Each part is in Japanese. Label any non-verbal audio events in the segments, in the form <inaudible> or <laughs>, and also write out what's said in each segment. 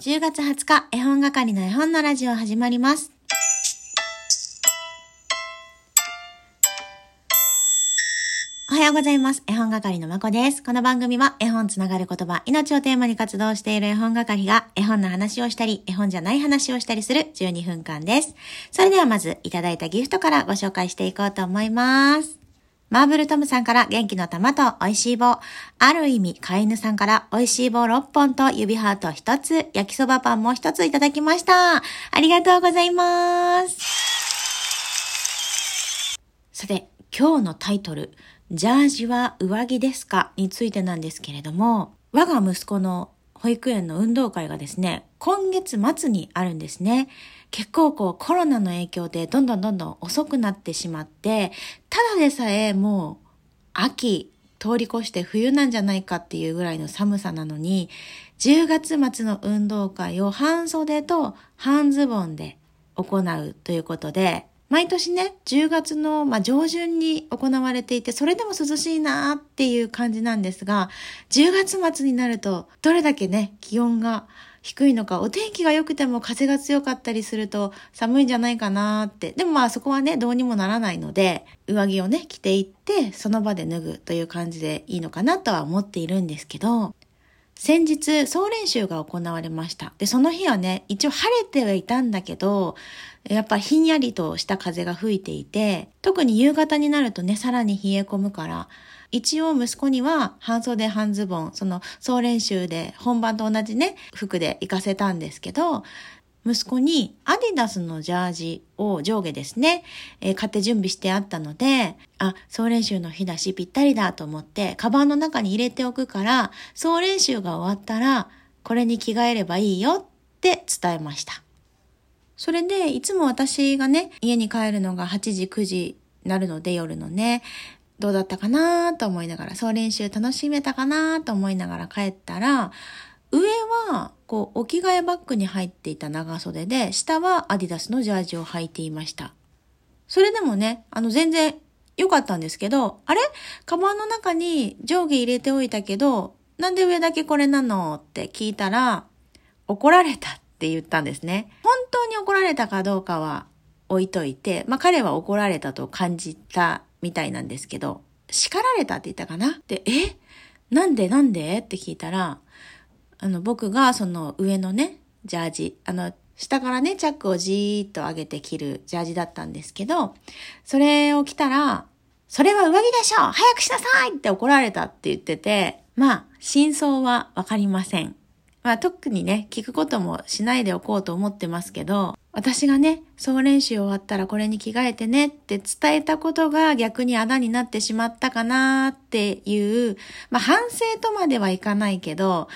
10月20日、絵本係の絵本のラジオ始まります。おはようございます。絵本係のまこです。この番組は絵本つながる言葉、命をテーマに活動している絵本係が絵本の話をしたり、絵本じゃない話をしたりする12分間です。それではまずいただいたギフトからご紹介していこうと思います。マーブルトムさんから元気の玉と美味しい棒。ある意味、飼い犬さんから美味しい棒6本と指ハート1つ、焼きそばパンも1ついただきました。ありがとうございます。さて、今日のタイトル、ジャージは上着ですか？についてなんですけれども、我が息子の保育園の運動会がですね、今月末にあるんですね。結構こうコロナの影響でどんどんどんどん遅くなってしまって、ただでさえもう秋通り越して冬なんじゃないかっていうぐらいの寒さなのに、10月末の運動会を半袖と半ズボンで行うということで、毎年ね、10月の、まあ、上旬に行われていて、それでも涼しいなっていう感じなんですが、10月末になると、どれだけね、気温が低いのか、お天気が良くても風が強かったりすると寒いんじゃないかなって。でもまあそこはね、どうにもならないので、上着をね、着ていって、その場で脱ぐという感じでいいのかなとは思っているんですけど、先日、総練習が行われました。で、その日はね、一応晴れてはいたんだけど、やっぱひんやりとした風が吹いていて、特に夕方になるとね、さらに冷え込むから、一応息子には半袖半ズボン、その総練習で本番と同じね、服で行かせたんですけど、息子にアディダスのジャージを上下ですね、えー、買って準備してあったので、あ、総練習の日だしぴったりだと思って、カバンの中に入れておくから、総練習が終わったら、これに着替えればいいよって伝えました。それで、いつも私がね、家に帰るのが8時、9時なるので夜のね、どうだったかなと思いながら、総練習楽しめたかなと思いながら帰ったら、上は、こう、お着替えバッグに入っていた長袖で、下はアディダスのジャージを履いていました。それでもね、あの、全然良かったんですけど、あれ？カバンの中に上下入れておいたけど、なんで上だけこれなのって聞いたら、怒られたって言ったんですね。本当に怒られたかどうかは置いといて、まあ彼は怒られたと感じたみたいなんですけど、叱られたって言ったかな？で、え？なんでなんで？って聞いたら、あの、僕がその上のね、ジャージ、あの、下からね、チャックをじーっと上げて着るジャージだったんですけど、それを着たら、それは上着でしょ早くしなさいって怒られたって言ってて、まあ、真相はわかりません。まあ特にね、聞くこともしないでおこうと思ってますけど、私がね、総練習終わったらこれに着替えてねって伝えたことが逆に穴になってしまったかなっていう、まあ反省とまではいかないけど、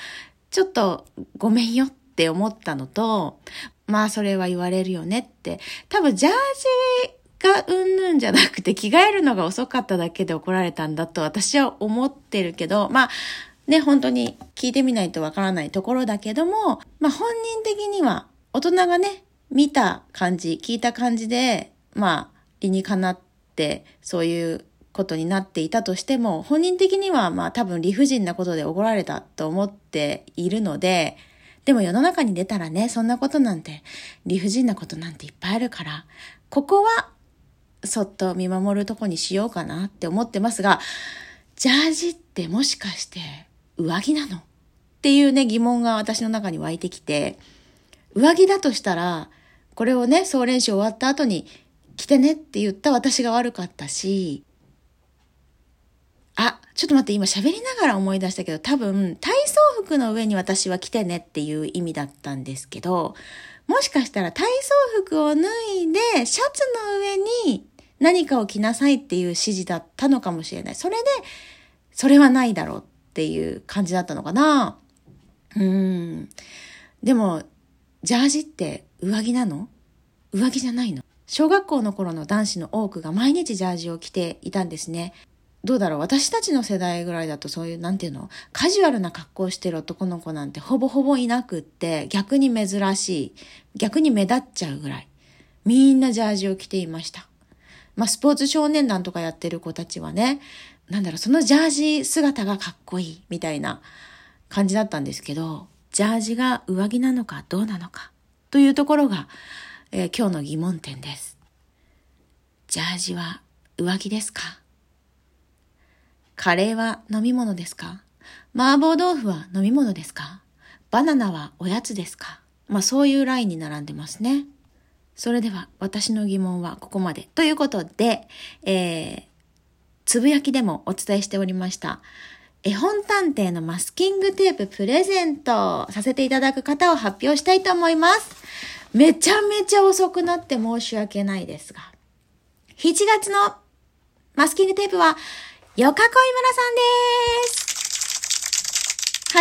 ちょっとごめんよって思ったのと、まあそれは言われるよねって、多分ジャージがうんぬんじゃなくて着替えるのが遅かっただけで怒られたんだと私は思ってるけど、まあね、本当に聞いてみないとわからないところだけども、まあ本人的には大人がね、見た感じ、聞いた感じで、まあ理にかなってそういうことになっていたとしても、本人的にはまあ多分理不尽なことで怒られたと思っているので、でも世の中に出たらね、そんなことなんて、理不尽なことなんていっぱいあるから、ここはそっと見守るとこにしようかなって思ってますが、ジャージってもしかして上着なの？っていうね、疑問が私の中に湧いてきて、上着だとしたら、これをね、総練習終わった後に着てねって言った私が悪かったし、あ、ちょっと待って、今喋りながら思い出したけど、多分、体操服の上に私は着てねっていう意味だったんですけど、もしかしたら体操服を脱いで、シャツの上に何かを着なさいっていう指示だったのかもしれない。それで、それはないだろうっていう感じだったのかなうん。でも、ジャージって上着なの？上着じゃないの？小学校の頃の男子の多くが毎日ジャージを着ていたんですね。どうだろう？私たちの世代ぐらいだとそういう、なんていうの？カジュアルな格好してる男の子なんてほぼほぼいなくって、逆に珍しい。逆に目立っちゃうぐらい。みんなジャージを着ていました。まあ、スポーツ少年団とかやってる子たちはね、なんだろう、そのジャージ姿がかっこいいみたいな感じだったんですけど、ジャージが上着なのかどうなのかというところが、えー、今日の疑問点です。ジャージは上着ですか？カレーは飲み物ですか？麻婆豆腐は飲み物ですか？バナナはおやつですか？まあそういうラインに並んでますね。それでは私の疑問はここまで。ということで、えー、つぶやきでもお伝えしておりました。絵本探偵のマスキングテーププレゼントさせていただく方を発表したいと思います。めちゃめちゃ遅くなって申し訳ないですが。7月のマスキングテープは、よかこい村さんで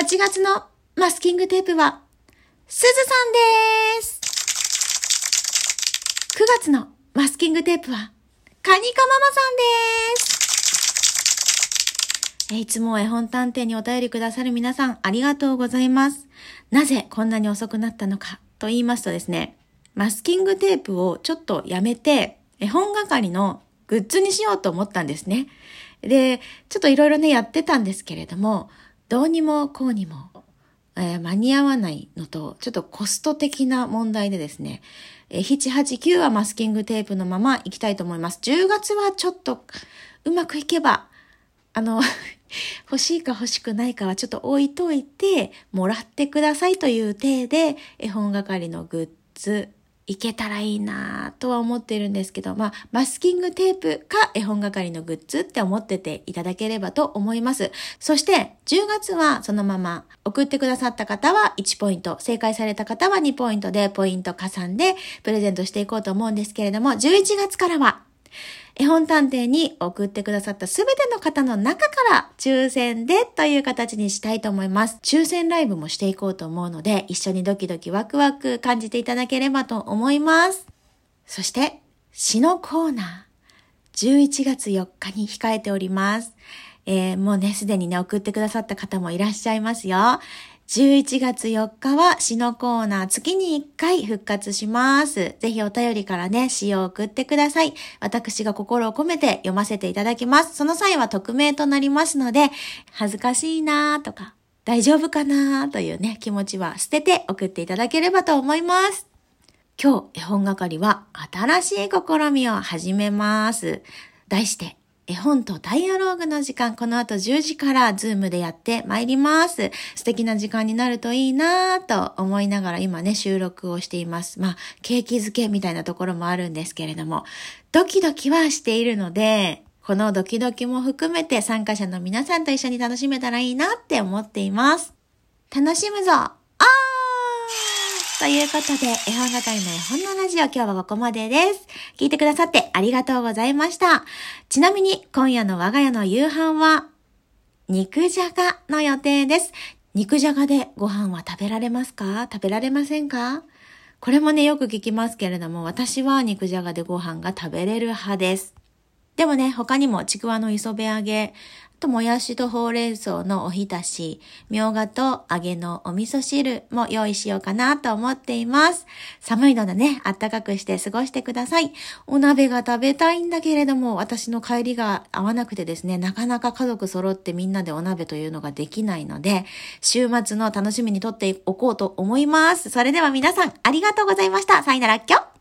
す。8月のマスキングテープは、すずさんです。9月のマスキングテープは、カニカママさんです。えいつも絵本探偵にお便りくださる皆さんありがとうございます。なぜこんなに遅くなったのかと言いますとですね、マスキングテープをちょっとやめて、絵本係のグッズにしようと思ったんですね。で、ちょっといろいろね、やってたんですけれども、どうにもこうにも、えー、間に合わないのと、ちょっとコスト的な問題でですね、えー、7、8、9はマスキングテープのまま行きたいと思います。10月はちょっとうまくいけば、あの <laughs> 欲しいか欲しくないかはちょっと置いといて、もらってくださいという体で、絵本係のグッズ、いけたらいいなとは思ってるんですけど、まあ、マスキングテープか絵本係のグッズって思ってていただければと思います。そして、10月はそのまま送ってくださった方は1ポイント、正解された方は2ポイントでポイント加算でプレゼントしていこうと思うんですけれども、11月からは絵本探偵に送ってくださったすべての方の中から抽選でという形にしたいと思います。抽選ライブもしていこうと思うので、一緒にドキドキワクワク感じていただければと思います。そして、詩のコーナー、11月4日に控えております。えー、もうね、すでにね、送ってくださった方もいらっしゃいますよ。11月4日は詩のコーナー月に1回復活します。ぜひお便りからね、詩を送ってください。私が心を込めて読ませていただきます。その際は匿名となりますので、恥ずかしいなーとか、大丈夫かなーというね、気持ちは捨てて送っていただければと思います。今日、絵本係は新しい試みを始めます。題して、絵本とダイアローグの時間、この後10時からズームでやってまいります。素敵な時間になるといいなぁと思いながら今ね、収録をしています。まあ、景気づけみたいなところもあるんですけれども、ドキドキはしているので、このドキドキも含めて参加者の皆さんと一緒に楽しめたらいいなって思っています。楽しむぞということで、絵本係の絵本のラジオ今日はここまでです。聞いてくださってありがとうございました。ちなみに今夜の我が家の夕飯は、肉じゃがの予定です。肉じゃがでご飯は食べられますか？食べられませんか？これもね、よく聞きますけれども、私は肉じゃがでご飯が食べれる派です。でもね、他にもちくわの磯辺揚げ、ともやしとほうれん草のおひたし、みょうがと揚げのお味噌汁も用意しようかなと思っています。寒いのでね、あったかくして過ごしてください。お鍋が食べたいんだけれども、私の帰りが合わなくてですね、なかなか家族揃ってみんなでお鍋というのができないので、週末の楽しみにとっておこうと思います。それでは皆さん、ありがとうございました。さよならっきょ